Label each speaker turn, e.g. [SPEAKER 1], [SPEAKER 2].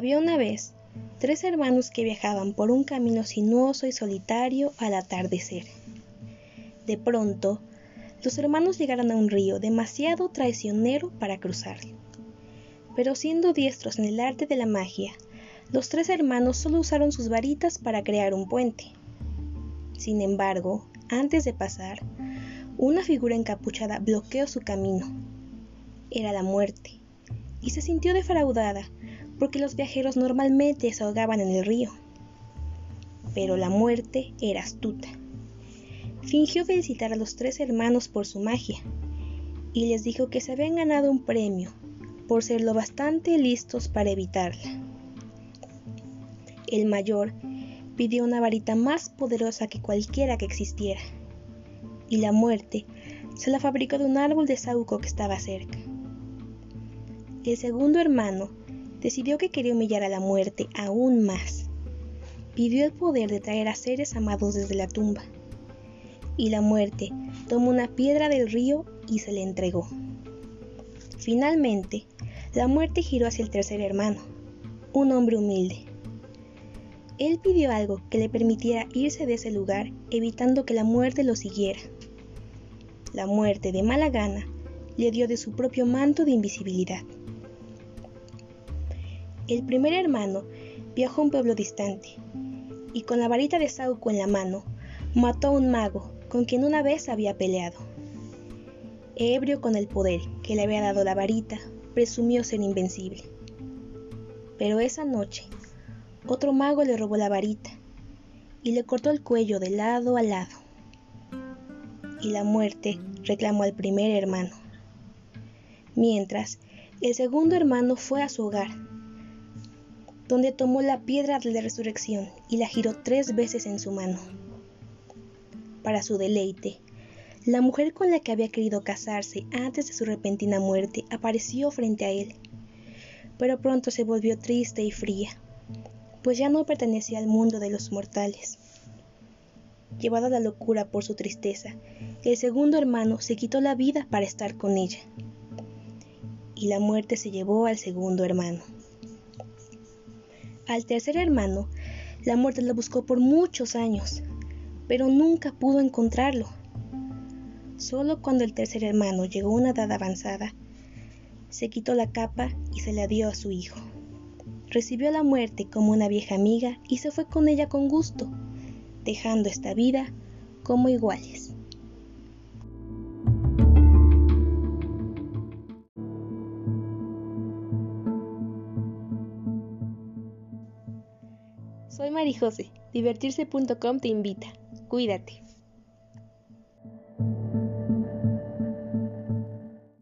[SPEAKER 1] Había una vez tres hermanos que viajaban por un camino sinuoso y solitario al atardecer. De pronto, los hermanos llegaron a un río demasiado traicionero para cruzarlo. Pero siendo diestros en el arte de la magia, los tres hermanos solo usaron sus varitas para crear un puente. Sin embargo, antes de pasar, una figura encapuchada bloqueó su camino. Era la muerte, y se sintió defraudada porque los viajeros normalmente se ahogaban en el río. Pero la muerte era astuta. Fingió felicitar a los tres hermanos por su magia y les dijo que se habían ganado un premio por ser lo bastante listos para evitarla. El mayor pidió una varita más poderosa que cualquiera que existiera, y la muerte se la fabricó de un árbol de saúco que estaba cerca. El segundo hermano decidió que quería humillar a la muerte aún más. Pidió el poder de traer a seres amados desde la tumba. Y la muerte tomó una piedra del río y se le entregó. Finalmente, la muerte giró hacia el tercer hermano, un hombre humilde. Él pidió algo que le permitiera irse de ese lugar evitando que la muerte lo siguiera. La muerte de mala gana le dio de su propio manto de invisibilidad. El primer hermano viajó a un pueblo distante y con la varita de Sauco en la mano mató a un mago con quien una vez había peleado. Ebrio con el poder que le había dado la varita, presumió ser invencible. Pero esa noche, otro mago le robó la varita y le cortó el cuello de lado a lado. Y la muerte reclamó al primer hermano. Mientras, el segundo hermano fue a su hogar donde tomó la piedra de la resurrección y la giró tres veces en su mano. Para su deleite, la mujer con la que había querido casarse antes de su repentina muerte apareció frente a él, pero pronto se volvió triste y fría, pues ya no pertenecía al mundo de los mortales. Llevado a la locura por su tristeza, el segundo hermano se quitó la vida para estar con ella, y la muerte se llevó al segundo hermano. Al tercer hermano, la muerte lo buscó por muchos años, pero nunca pudo encontrarlo. Solo cuando el tercer hermano llegó a una edad avanzada, se quitó la capa y se la dio a su hijo. Recibió la muerte como una vieja amiga y se fue con ella con gusto, dejando esta vida como iguales. Soy Marijose. Divertirse.com te invita. Cuídate.